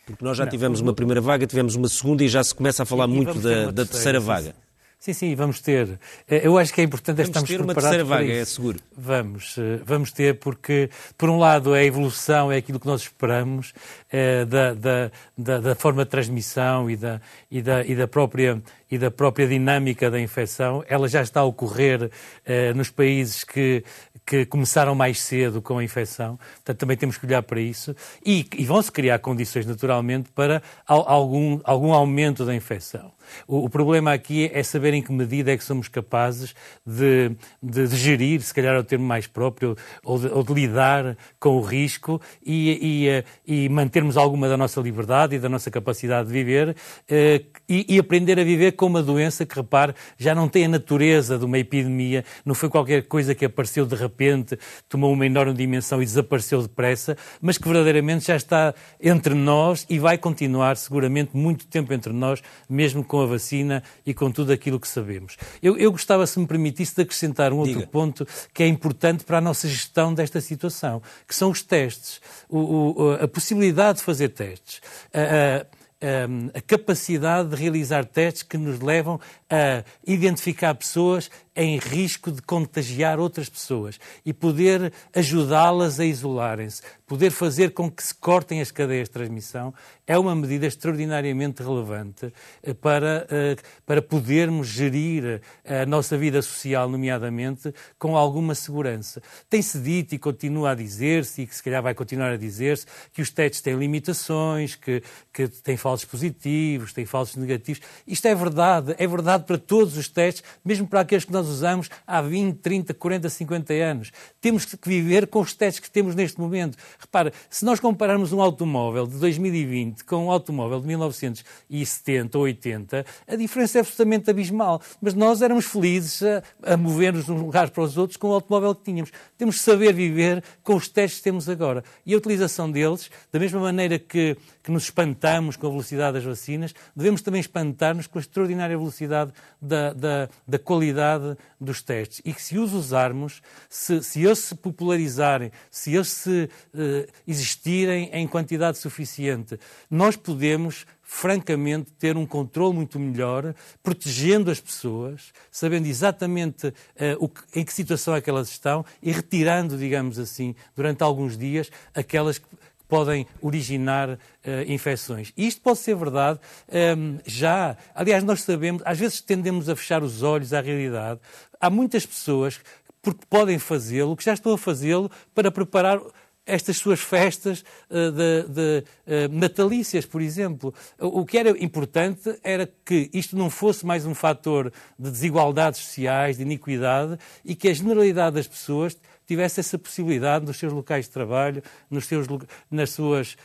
Porque nós já não, tivemos uma primeira vaga, tivemos uma segunda e já se começa a falar e, muito da, da terceira vaga. Sim, sim, vamos ter. Eh, eu acho que é importante vamos estarmos ter uma terceira vaga, é seguro. Vamos, eh, vamos ter, porque, por um lado, a evolução é aquilo que nós esperamos é, da, da, da, da, forma de transmissão e da, e, da, e, da própria, e da própria dinâmica da infecção. Ela já está a ocorrer é, nos países que, que começaram mais cedo com a infecção. Portanto, também temos que olhar para isso. E, e vão-se criar condições, naturalmente, para algum, algum aumento da infecção. O, o, problema aqui é saber em que medida é que somos capazes de, de, de gerir, se calhar é o termo mais próprio, ou de, ou de lidar com o risco e, e, eh, e, mantermos alguma da nossa liberdade e da nossa capacidade de viver eh, e, e, aprender a viver com uma doença que, repare, já não tem a natureza de uma epidemia, não foi qualquer coisa que apareceu de repente, tomou uma enorme dimensão e desapareceu depressa, mas que verdadeiramente já está entre nós e vai continuar seguramente muito tempo entre nós, mesmo com a vacina e com tudo aquilo que sabemos. Eu, eu gostava, se me permitisse, de acrescentar um Diga. outro ponto que é importante para a nossa gestão desta situação, que são os testes. O, o, a possibilidade de fazer testes. A, a, a capacidade de realizar testes que nos levam a identificar pessoas em risco de contagiar outras pessoas e poder ajudá-las a isolarem-se, poder fazer com que se cortem as cadeias de transmissão, é uma medida extraordinariamente relevante eh, para, eh, para podermos gerir a nossa vida social, nomeadamente, com alguma segurança. Tem-se dito e continua a dizer-se, e que se calhar vai continuar a dizer-se, que os testes têm limitações, que, que têm falsos positivos, têm falsos negativos. Isto é verdade, é verdade para todos os testes, mesmo para aqueles que nós usamos há 20, 30, 40, 50 anos. Temos que viver com os testes que temos neste momento. Repara, se nós compararmos um automóvel de 2020 com um automóvel de 1970 ou 80, a diferença é absolutamente abismal. Mas nós éramos felizes a, a mover-nos de uns lugares para os outros com o automóvel que tínhamos. Temos que saber viver com os testes que temos agora. E a utilização deles, da mesma maneira que, que nos espantamos com a velocidade das vacinas, devemos também espantar-nos com a extraordinária velocidade da, da, da qualidade dos testes. E que se os usarmos, se, se eles se popularizarem, se eles se, uh, existirem em quantidade suficiente, nós podemos francamente, ter um controle muito melhor, protegendo as pessoas, sabendo exatamente uh, o que, em que situação é que elas estão e retirando, digamos assim, durante alguns dias, aquelas que podem originar uh, infecções. E isto pode ser verdade um, ehm, já. Aliás, nós sabemos, às vezes tendemos a fechar os olhos à realidade. Há muitas pessoas, porque podem fazê-lo, que já estão a fazê-lo para preparar estas suas festas uh, de, de uh, natalícias, por exemplo. O que era importante era que isto não fosse mais um fator de desigualdades sociais, de iniquidade, e que a generalidade das pessoas tivesse essa possibilidade nos seus locais de trabalho, nos, seus, nas suas,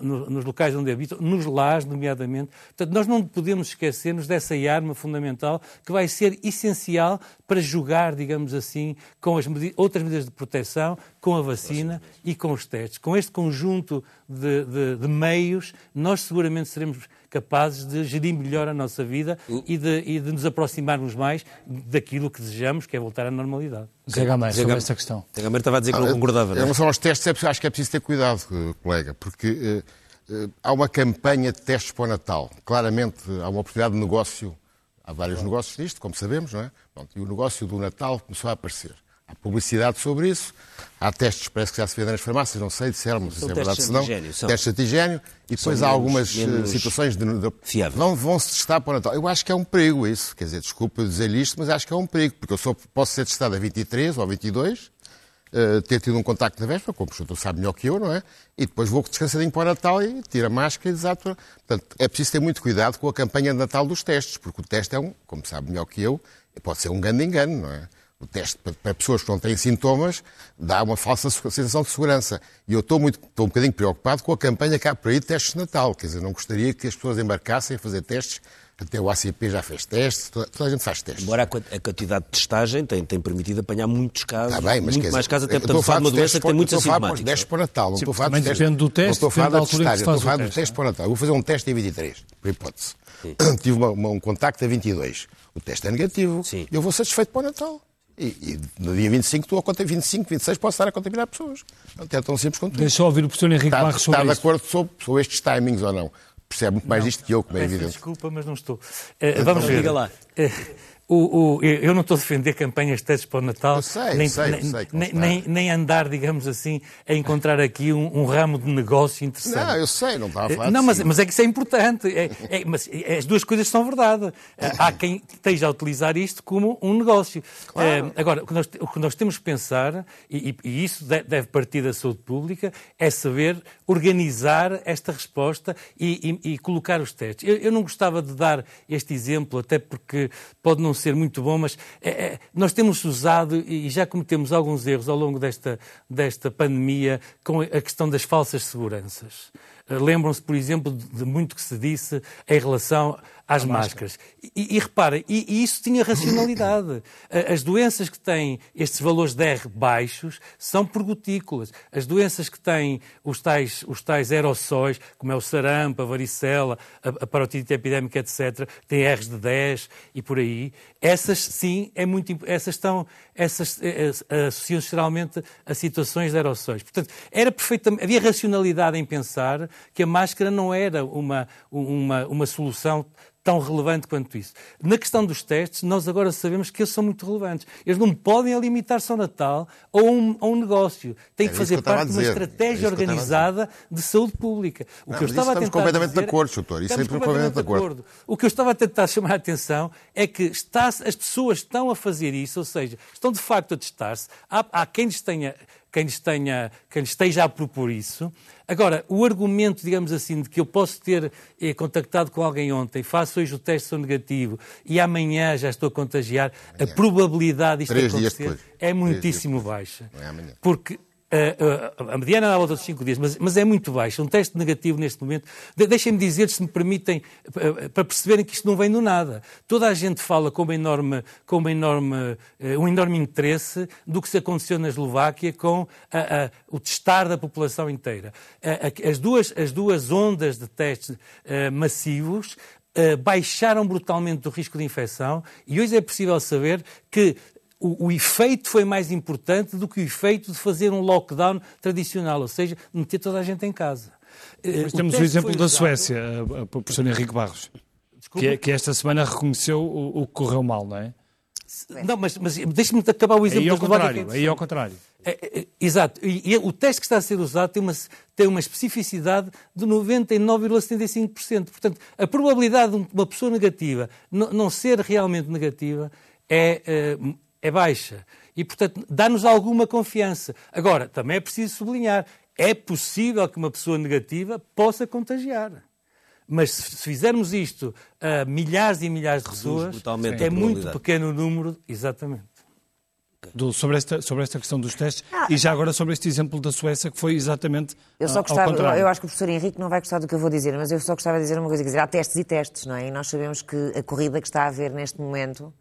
nos locais onde habitam, nos lares, nomeadamente. Portanto, nós não podemos esquecer-nos dessa arma fundamental que vai ser essencial para jogar, digamos assim, com as outras medidas de proteção, com a vacina e com os testes. Com este conjunto de, de, de meios, nós seguramente seremos capazes de gerir melhor a nossa vida e de, e de nos aproximarmos mais daquilo que desejamos, que é voltar à normalidade. Zé Gameiro, sobre esta questão. Zé Gameiro estava a dizer que não concordava. Em é? relação aos testes, é acho que é preciso ter cuidado, eh, colega, porque uh, uh, há uma campanha de testes para o Natal. Claramente há uma oportunidade de negócio. Há vários negócios nisto, como sabemos, não é? Pronto, e o negócio do Natal começou a aparecer. Há publicidade sobre isso, há testes, parece que já se vendem nas farmácias, não sei, disseram se é verdade se não. Testes de antigênio. E depois há algumas eh, menos situações de, de vão, vão se testar para o Natal. Eu acho que é um perigo isso. Quer dizer, desculpa dizer-lhe isto, mas acho que é um perigo, porque eu só posso ser testado a 23 ou a 22, uh, eh, ter tido um contacto na véspera, como o senhor sabe melhor que eu, não é? E depois vou descansadinho para o Natal e tiro a máscara e desato. Portanto, é preciso ter muito cuidado com a campanha de Natal dos testes, porque o teste é um, como sabe melhor que eu, pode ser um grande engano, não é? O teste para pessoas que não têm sintomas dá uma falsa sensação de segurança. E eu estou, muito, estou um bocadinho preocupado com a campanha que há por aí de testes de Natal. Quer dizer, não gostaria que as pessoas embarcassem a fazer testes. Até o ACP já fez testes, toda, toda a gente faz testes. Embora a quantidade de testagem tem, tem permitido apanhar muitos casos, Está bem, mas muito mais casos, até portanto, falar de uma doença que tem muitos assintomáticos. Estou a falar para o Natal, não estou a falar de testes. Depende do teste, não estou a falar da testagem, estou a falar do teste para o Natal. Vou fazer um teste em 23, por hipótese. Tive uma, uma, um contacto a 22. O teste é negativo. Sim. Eu vou satisfeito para o Natal. E, e, no dia 25, estou a contar 25, 26, posso estar a contaminar pessoas. Não é tão simples quanto. Deixa eu ouvir o professor Henrique está, Barros sobre Está de acordo sobre, sobre estes timings ou não? Percebe muito mais não, disto que eu, como é evidente. Desculpa, mas não estou. Uh, vamos ver. Diga lá. Uh, o, o, eu não estou a defender campanhas de testes para o Natal, sei, nem, sei, nem, sei nem, nem, andar, digamos assim, a encontrar aqui um, um, ramo de negócio interessante. Não, eu sei, não estava a falar Não, mas, mas, é que isso é importante. É, é, mas as duas coisas são verdade. Há quem esteja a utilizar isto como um negócio. Claro. É, agora, o que, nós, o que, nós, temos que pensar, e, e isso deve partir da saúde pública, é saber organizar esta resposta e, e, e colocar os testes. Eu, eu não gostava de dar este exemplo, até porque pode não ser muito bom, mas é, é, nós temos usado e já cometemos alguns erros ao longo desta, desta pandemia com a questão das falsas seguranças. Lembram-se, por exemplo, de muito que se disse em relação às a máscaras. E, e reparem, e, e, isso tinha racionalidade. As doenças que têm estes valores de R baixos são por gotículas. As doenças que têm os tais, os tais aerossóis, como é o sarampo, a varicela, a, a parotite epidémica, etc., têm R's de 10 e por aí, essas sim, é muito, essas estão, essas é, associam-se geralmente a situações de aerossóis. Portanto, era perfeitamente, havia racionalidade em pensar que a máscara não era uma, uma, uma solução tão relevante quanto isso. Na questão dos testes, nós agora sabemos que eles são muito relevantes. Eles não podem limitar-se ao Natal ou a um, a um negócio. Tem que fazer que parte de uma estratégia organizada de saúde pública. O não, que eu estava a tentar completamente dizer, de acordo, doutor. Isso é completamente de acordo. acordo. O que eu estava a tentar chamar a atenção é que está, as pessoas estão a fazer isso, ou seja, estão de facto a testar-se. Há, há quem lhes tenha quem lhes, tenha, quem lhes esteja a propor isso. Agora, o argumento, digamos assim, de que eu posso ter eh, contactado com alguém ontem, faço hoje o teste sou negativo e amanhã já estou a contagiar, amanhã. a probabilidade disto Três acontecer é muitíssimo baixa. Não Porque a, a mediana é à volta dos 5 dias, mas, mas, é muito baixo. Um teste negativo neste momento. De, Deixem-me dizer, se me permitem, para perceberem que isto não vem do nada. Toda a gente fala com, uma enorme, com uma enorme, eh, um enorme interesse do que se aconteceu na Eslováquia com a, a, o testar da população inteira. As duas, as duas ondas de testes eh, massivos Uh, baixaram brutalmente o risco de infecção e hoje é possível saber que o, o, efeito foi mais importante do que o efeito de fazer um lockdown tradicional, ou seja, meter toda a gente em casa. Eh, Mas o temos o exemplo da usado... Suécia, a professor Henrique Barros, que, é, que, esta semana reconheceu o, o, que correu mal, não é? Não, mas, mas deixe-me acabar o exemplo aí ao contrário, Aí ao contrário. É, é, exato. E, e, o teste que está a ser usado tem uma, tem uma especificidade de 99,75%. Portanto, a probabilidade de uma pessoa negativa não ser realmente negativa é, é baixa. E, portanto, dá-nos alguma confiança. Agora, também é preciso sublinhar, é possível que uma pessoa negativa possa contagiar. Mas se fizermos isto a milhares e milhares de pessoas, é muito pequeno o número, exatamente. Do, sobre, esta, sobre esta questão dos testes ah, e já agora sobre este exemplo da Suécia que foi exatamente eu só gostava, Eu acho que o professor Henrique não vai gostar do que eu vou dizer, mas eu só gostava de dizer uma coisa, quer dizer, há testes e testes, não é? E nós sabemos que a corrida que está a haver neste momento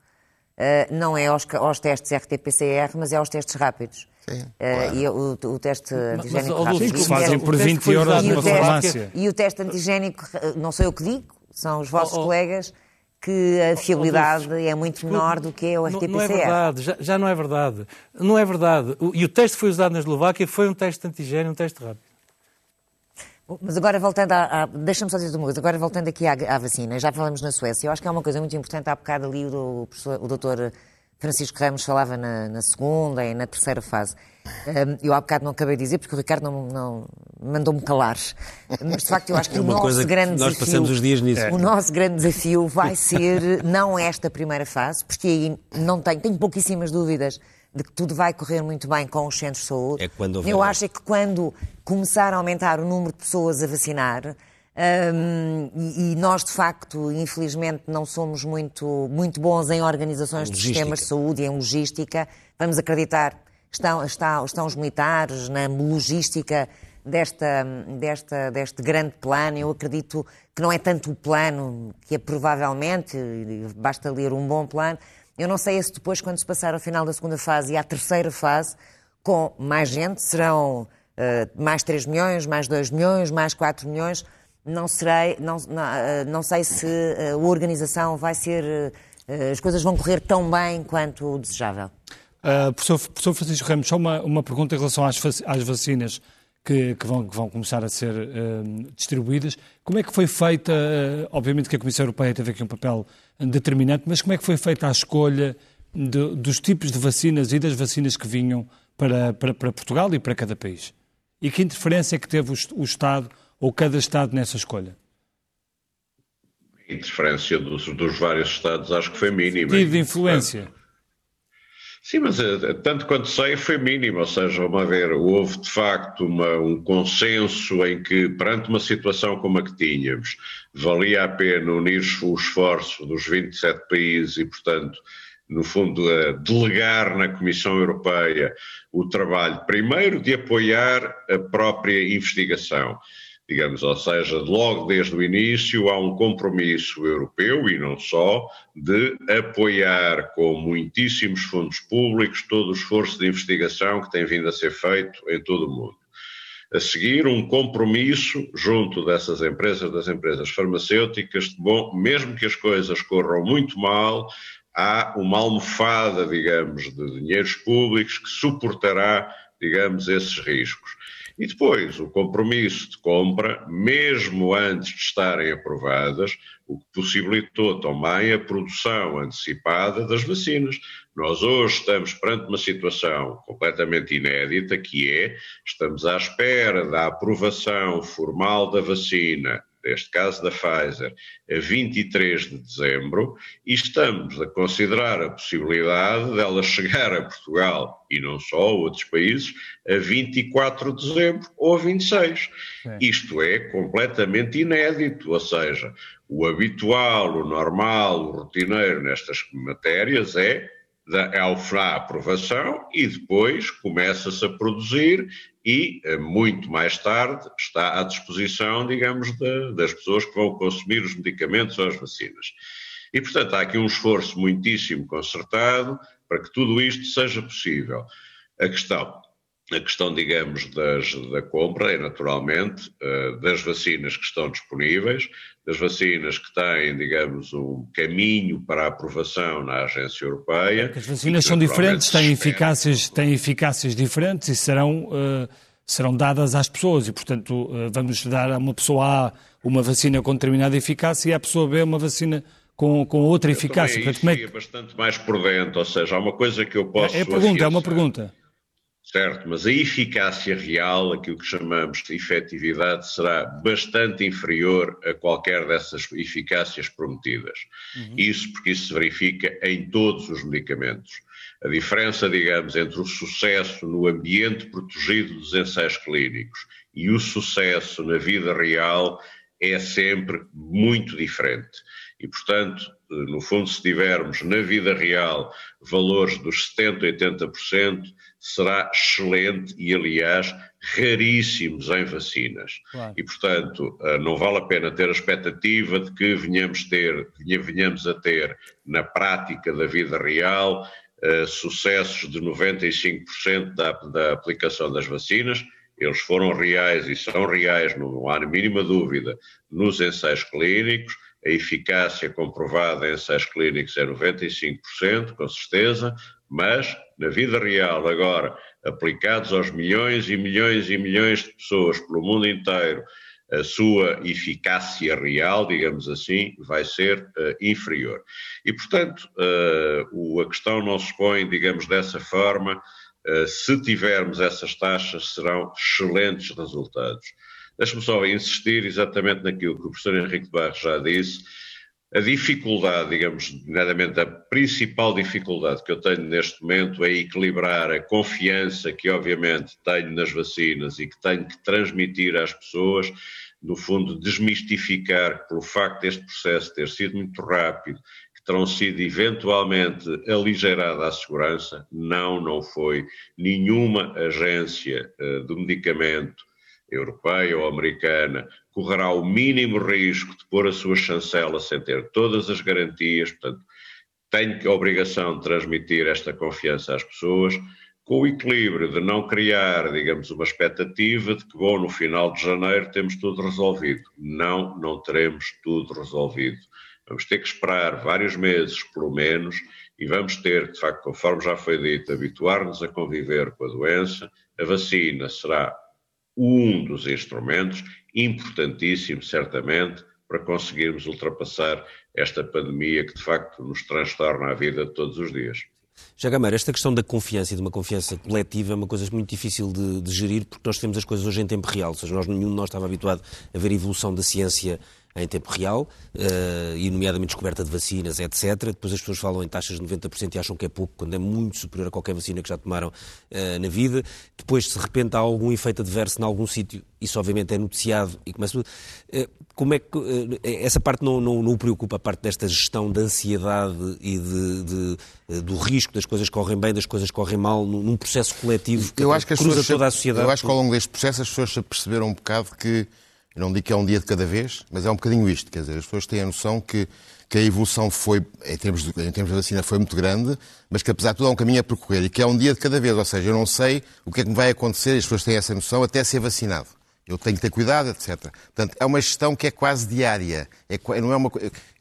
uh, não é aos, aos testes RT-PCR, mas é aos testes rápidos. Sim, uh, claro. E o, o teste antigénico mas, rápido. que se fazem por 20 euros numa farmácia. E o teste antigénico, não sou eu que digo, são os vossos oh, oh. colegas, que a fiabilidade oh, é muito menor do que o RT-PCR. Não, é verdade, já, já, não é verdade. Não é verdade. O, e o teste que foi usado na Eslováquia foi um teste antigénio, um teste rápido. Mas agora voltando a. a Deixa-me só dizer uma coisa. Agora voltando aqui à, à, vacina, já falamos na Suécia. Eu acho que é uma coisa muito importante. Há bocado ali o, o doutor Francisco Ramos falava na, na, segunda e na terceira fase. eu há bocado não acabei de dizer, porque o Ricardo não, não mandou-me calar. Mas de facto eu acho que é o nosso grande nós desafio. passamos os dias nisso. O nosso grande desafio vai ser não esta primeira fase, porque aí não tenho, tenho pouquíssimas dúvidas de que tudo vai correr muito bem com os centros de saúde. É quando eu acho é que quando começar a aumentar o número de pessoas a vacinar, um, e, e, nós, de facto, infelizmente, não somos muito, muito bons em organizações de sistemas de saúde e em logística. Vamos acreditar, estão, estão, estão os militares na logística desta, desta, deste grande plano. Eu acredito que não é tanto o plano, que é provavelmente, basta ler um bom plano. Eu não sei se depois, quando se passar ao final da segunda fase e à terceira fase, com mais gente, serão uh, mais 3 milhões, mais 2 milhões, mais 4 milhões não serei, não, não, eh, não sei se eh, a organização vai ser, as coisas vão correr tão bem quanto desejável. Uh, professor, professor Francisco Ramos, só uma, uma pergunta em relação às, às vacinas que, que, vão, que vão começar a ser uh, distribuídas. Como é que foi feita, uh, obviamente que a Comissão Europeia teve aqui um papel determinante, mas como é que foi feita a escolha de, dos tipos de vacinas e das vacinas que vinham para, para, para, Portugal e para cada país? E que interferência é que teve o, o Estado ou cada Estado nessa escolha? A interferência dos, dos vários Estados acho que foi mínima. Tive influência. Sim, mas eh, tanto quanto sei foi mínimo, ou seja, vamos ver, houve de facto uma, um consenso em que, perante uma situação como a que tínhamos, valia a pena unir o esforço dos 27 países e, portanto, no fundo, delegar na Comissão Europeia o trabalho, primeiro, de apoiar a própria investigação digamos, ou seja, logo desde o início há um compromisso europeu e não só de apoiar com muitíssimos fundos públicos todo o esforço de investigação que tem vindo a ser feito em todo o mundo. A seguir, um compromisso junto dessas empresas, das empresas farmacêuticas, de bom, mesmo que as coisas corram muito mal, há uma almofada, digamos, de dinheiros públicos que suportará, digamos, esses riscos. E depois, o compromisso de compra, mesmo antes de estarem aprovadas, o que possibilitou também a produção antecipada das vacinas. Nós hoje estamos perante uma situação completamente inédita, que é, estamos à espera da aprovação formal da vacina neste caso da Pfizer, a 23 de dezembro, e estamos a considerar a possibilidade dela chegar a Portugal, e não só, a outros países, a 24 de dezembro ou a 26. É. Isto é completamente inédito, ou seja, o habitual, o normal, o rotineiro nestas matérias é a aprovação e depois começa-se a produzir e eh, muito mais tarde está à disposição, digamos, de, das pessoas que vão consumir os medicamentos ou as vacinas. E, portanto, há aqui um esforço muitíssimo concertado para que tudo isto seja possível. A questão a questão, digamos, das, da compra é naturalmente uh, das vacinas que estão disponíveis, das vacinas que têm, digamos, um caminho para a aprovação na agência europeia. as vacinas são diferentes, têm eficácias, têm eficácias diferentes e serão, uh, serão dadas às pessoas e, portanto, uh, vamos dar a uma pessoa A uma vacina com determinada eficácia e à pessoa B uma vacina com, com outra eficácia. Também, isso é bastante mais por dentro, ou seja, há uma coisa que eu posso... É, é pergunta, é uma pergunta. Certo, mas a eficácia real, aquilo que chamamos de efetividade, será bastante inferior a qualquer dessas eficácias prometidas. Uhum. Isso porque isso se verifica em todos os medicamentos. A diferença, digamos, entre o sucesso no ambiente protegido dos ensaios clínicos e o sucesso na vida real é sempre muito diferente. E, portanto, no fundo, se tivermos na vida real valores dos 70%, 80%, será excelente e, aliás, raríssimos em vacinas. Claro. E, portanto, eh, não vale a pena ter a expectativa de que venhamos, ter, venhamos a ter, na prática da vida real, uh, sucessos de 95% da, da aplicação das vacinas. Eles foram reais e são reais, não há mínima dúvida, nos ensaios clínicos a eficácia comprovada em ensaios clínicos é 95%, com certeza, mas na vida real, agora, aplicados aos milhões e milhões e milhões de pessoas pelo mundo inteiro, a sua eficácia real, digamos assim, vai ser uh, inferior. E, portanto, uh, o, a questão não se põe, digamos, dessa forma. Uh, se tivermos essas taxas, serão excelentes resultados. Deixe-me só insistir exatamente naquilo que o professor Henrique de Barros já disse. A dificuldade, digamos, nomeadamente a principal dificuldade que eu tenho neste momento é equilibrar a confiança que, obviamente, tenho nas vacinas e que tenho que transmitir às pessoas, no fundo, desmistificar pelo facto deste processo ter sido muito rápido, que terão sido eventualmente aligeirada a segurança. Não, não foi nenhuma agência uh, do medicamento europeia ou americana, correrá o mínimo risco de pôr a sua chancela sem ter todas as garantias, portanto, tenho a obrigação de transmitir esta confiança às pessoas, com o equilíbrio de não criar, digamos, uma expectativa de que, bom, no final de janeiro temos tudo resolvido. Não, não teremos tudo resolvido. Vamos ter que esperar vários meses, pelo menos, e vamos ter, de facto, conforme já foi dito, habituar-nos a conviver com a doença. A vacina será um dos instrumentos, importantíssimo, certamente, para conseguirmos ultrapassar esta pandemia que, de facto, nos transtorna a vida todos os dias. Jagameira, esta questão da confiança e de uma confiança coletiva é uma coisa muito difícil de, de, gerir porque nós temos as coisas hoje em tempo real, ou seja, nós, nenhum de nós estava habituado a ver a evolução da ciência em tempo real, uh, e nomeadamente descoberta de vacinas, etc. Depois as pessoas falam em taxas de 90% e acham que é pouco, quando é muito superior a qualquer vacina que já tomaram uh, na vida. Depois, se de repente há algum efeito adverso em algum sítio, isso obviamente é noticiado e começa tudo. Uh, como é que essa parte não, não, não o preocupa, a parte desta gestão da ansiedade e de, de, do risco das coisas correm bem, das coisas correm mal, num processo coletivo que, eu acho que cruza pessoas, toda a sociedade? Eu acho que ao longo deste processo as pessoas perceberam um bocado que eu não digo que é um dia de cada vez, mas é um bocadinho isto. Quer dizer, as pessoas têm a noção que, que a evolução foi, em termos, de, em termos de vacina, foi muito grande, mas que apesar de tudo há um caminho a percorrer e que é um dia de cada vez. Ou seja, eu não sei o que é que me vai acontecer, as pessoas têm essa noção até ser vacinado. Eu tenho que ter cuidado, etc. Portanto, é uma gestão que é quase diária. É, não é uma,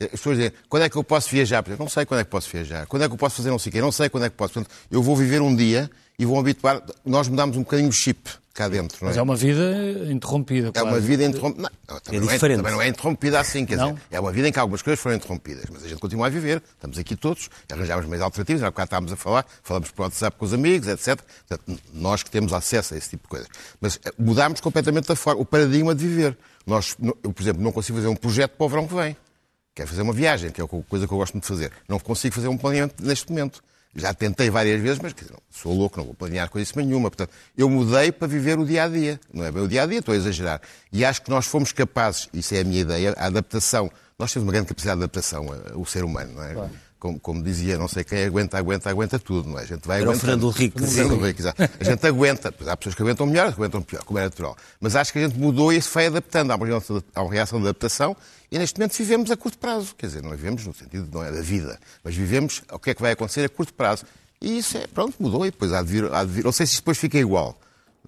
as pessoas dizem, quando é que eu posso viajar? Eu não sei quando é que posso viajar. Quando é que eu posso fazer não sei o quê? Não sei quando é que posso. Portanto, eu vou viver um dia e vou habituar. Nós mudamos um bocadinho o chip cá dentro. Não é? Mas é uma vida interrompida. Claro. É uma vida interrompida. Não, também, é não é, também não é interrompida assim, quer não? dizer, é uma vida em que algumas coisas foram interrompidas, mas a gente continua a viver, estamos aqui todos, arranjámos meios alternativos, há bocado estávamos a falar, falamos por WhatsApp com os amigos, etc. Portanto, nós que temos acesso a esse tipo de coisas. Mas eh, mudámos completamente a forma, o paradigma de viver. Nós, eu, por exemplo, não consigo fazer um projeto para o verão que vem. Quero fazer uma viagem, que é a coisa que eu gosto de fazer. Não consigo fazer um planeamento neste momento. Já tentei várias vezes, mas dizer, sou louco, não vou planear coisa nenhuma. Portanto, eu mudei para viver o dia a dia. Não é bem o dia a dia, estou a exagerar. E acho que nós fomos capazes, isso é a minha ideia, a adaptação. Nós temos uma grande capacidade de adaptação, eh, o ser humano, não é? Claro. Como, como, dizia, não sei quem aguenta, aguenta, aguenta tudo, não é? A gente vai Era o Fernando Rico. Fernando Rico, exato. A gente aguenta, há pessoas que aguentam melhor, que aguentam pior, como é natural. Mas acho que a gente mudou e isso foi adaptando. Há uma reação, há uma reação de adaptação e neste momento vivemos a curto prazo. Quer dizer, não vivemos no sentido não é da vida, mas vivemos o que é que vai acontecer a curto prazo. E isso é, pronto, mudou e depois há de vir, há de vir. Não sei se depois fica igual.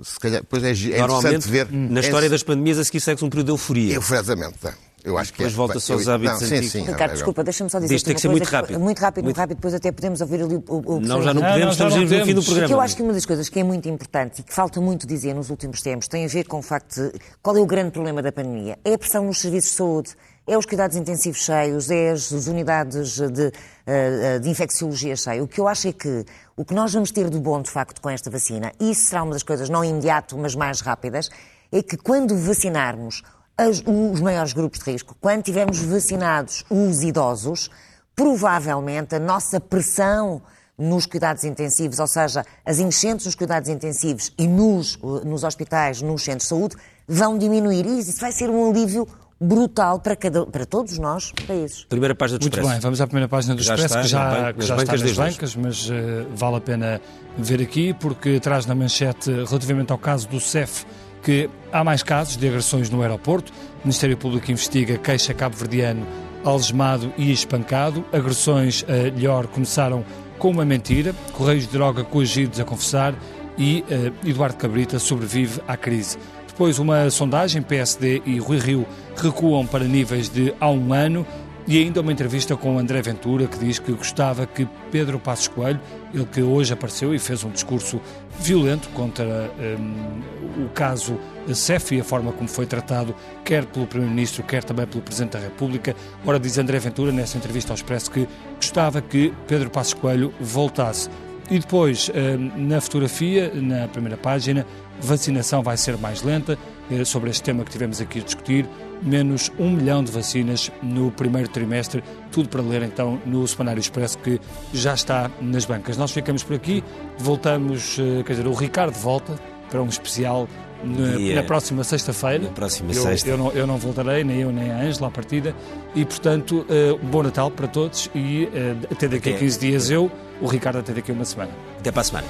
Se calhar, depois é, é interessante ver. Na história é, das pandemias, a seguir segue um período de euforia. Exatamente. Eu acho que depois é, volta-se aos hábitos não, antigos. Sim, sim, Ricardo, desculpa, deixa-me só dizer Isto tem que ser muito rápido. Muito rápido, muito rápido, depois até podemos ouvir ali o, o Não, já não podemos, não, estamos no fim do programa. Eu acho que uma das coisas que é muito importante e que falta muito dizer nos últimos tempos tem a ver com o facto de qual é o grande problema da pandemia? É a pressão nos serviços de saúde é os cuidados intensivos cheios, é as unidades de, eh, de infecciologia cheias. O que eu acho é que o que nós vamos ter de bom, de facto, com esta vacina, e isso será uma das coisas não imediato, mas mais rápidas, é que quando vacinarmos as, os maiores grupos de risco, quando tivermos vacinados os idosos, provavelmente a nossa pressão nos cuidados intensivos, ou seja, as enchentes nos cuidados intensivos e nos, nos hospitais, nos centros de saúde, vão diminuir. E isso vai ser um alívio brutal para, cada, para todos nós países. Primeira página do Muito Expresso. bem, vamos à primeira página do Já Expresso, está que já, na ban- que já bancas está nas bancas, mas eh, vale a pena ver aqui, porque traz na manchete relativamente ao caso do CEF há mais casos de agressões no aeroporto. O Ministério Público investiga queixa cabo-verdiano algemado e espancado. Agressões a Lhor começaram com uma mentira. Correios de droga coagidos a confessar e eh, Eduardo Cabrita sobrevive à crise. Depois, uma sondagem, PSD e Rui Rio recuam para níveis de há um ano e ainda uma entrevista com André Ventura, que diz que gostava que Pedro Passos Coelho, ele que hoje apareceu e fez um discurso violento contra hum, o caso CEF e a forma como foi tratado, quer pelo Primeiro-Ministro, quer também pelo Presidente da República. Ora, diz André Ventura, nessa entrevista ao Expresso, que gostava que Pedro Passos Coelho voltasse. E depois, hum, na fotografia, na primeira página, vacinação vai ser mais lenta, sobre este tema que tivemos aqui a discutir, menos um milhão de vacinas no primeiro trimestre, tudo para ler então no Semanário Expresso que já está nas bancas. Nós ficamos por aqui, voltamos, eh, quer dizer, o Ricardo volta para um especial na, na próxima sexta-feira. Próxima eu, sexta. Eu não, eu não voltarei, nem eu nem a Ângela à partida, e portanto, eh, bom Natal para todos e eh, até daqui a Até- 15 dias eu, o Ricardo até daqui a uma semana. Até para a semana.